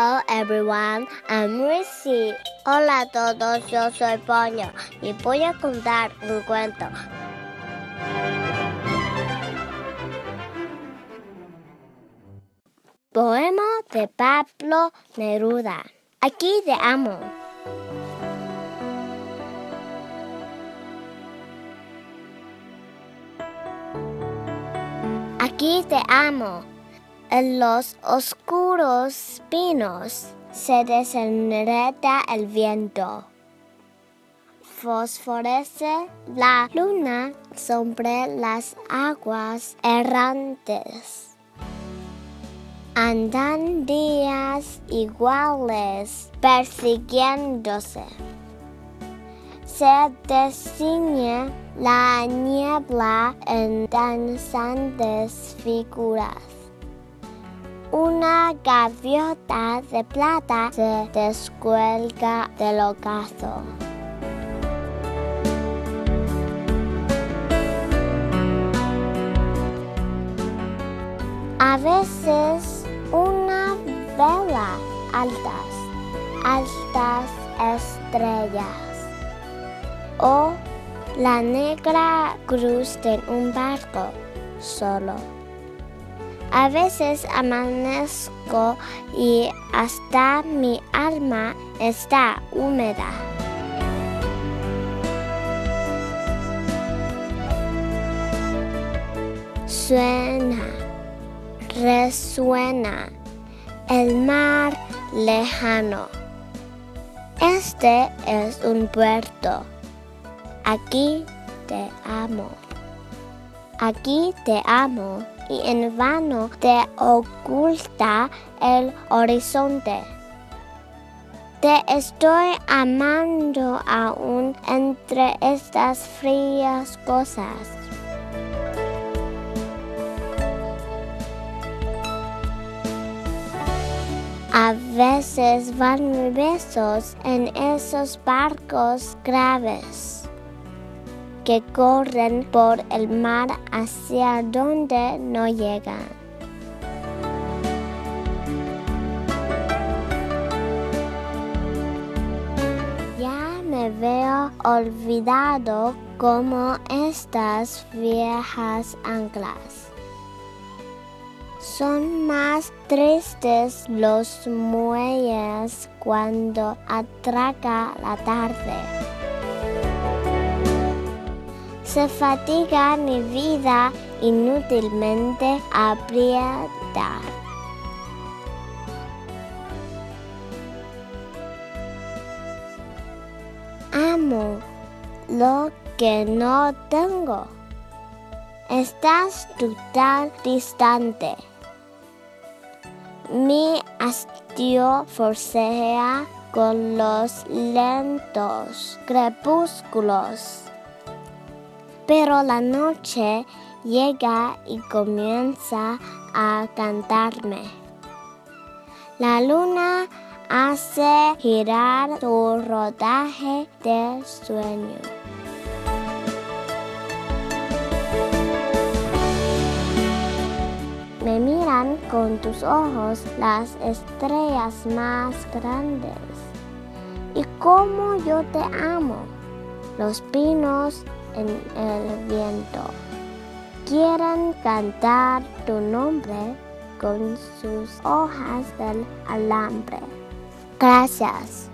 Hello everyone, I'm Rissy. Hola a todos, yo soy Ponyo y voy a contar un cuento. Poema de Pablo Neruda. Aquí te amo. Aquí te amo. En los oscuros pinos se desenreda el viento. Fosforece la luna sobre las aguas errantes. Andan días iguales persiguiéndose. Se designe la niebla en danzantes figuras. Una gaviota de plata se descuelga del ocaso. A veces una vela altas, altas estrellas. O la negra cruz de un barco solo. A veces amanezco y hasta mi alma está húmeda. Suena, resuena el mar lejano. Este es un puerto. Aquí te amo. Aquí te amo y en vano te oculta el horizonte. Te estoy amando aún entre estas frías cosas. A veces van besos en esos barcos graves que corren por el mar hacia donde no llegan. Ya me veo olvidado como estas viejas anclas. Son más tristes los muelles cuando atraca la tarde se fatiga mi vida inútilmente aprieta. Amo lo que no tengo. Estás tú tan distante. Mi hastío forcejea con los lentos crepúsculos pero la noche llega y comienza a cantarme. La luna hace girar su rodaje de sueño. Me miran con tus ojos las estrellas más grandes. Y como yo te amo, los pinos en el viento. Quieren cantar tu nombre con sus hojas del alambre. Gracias.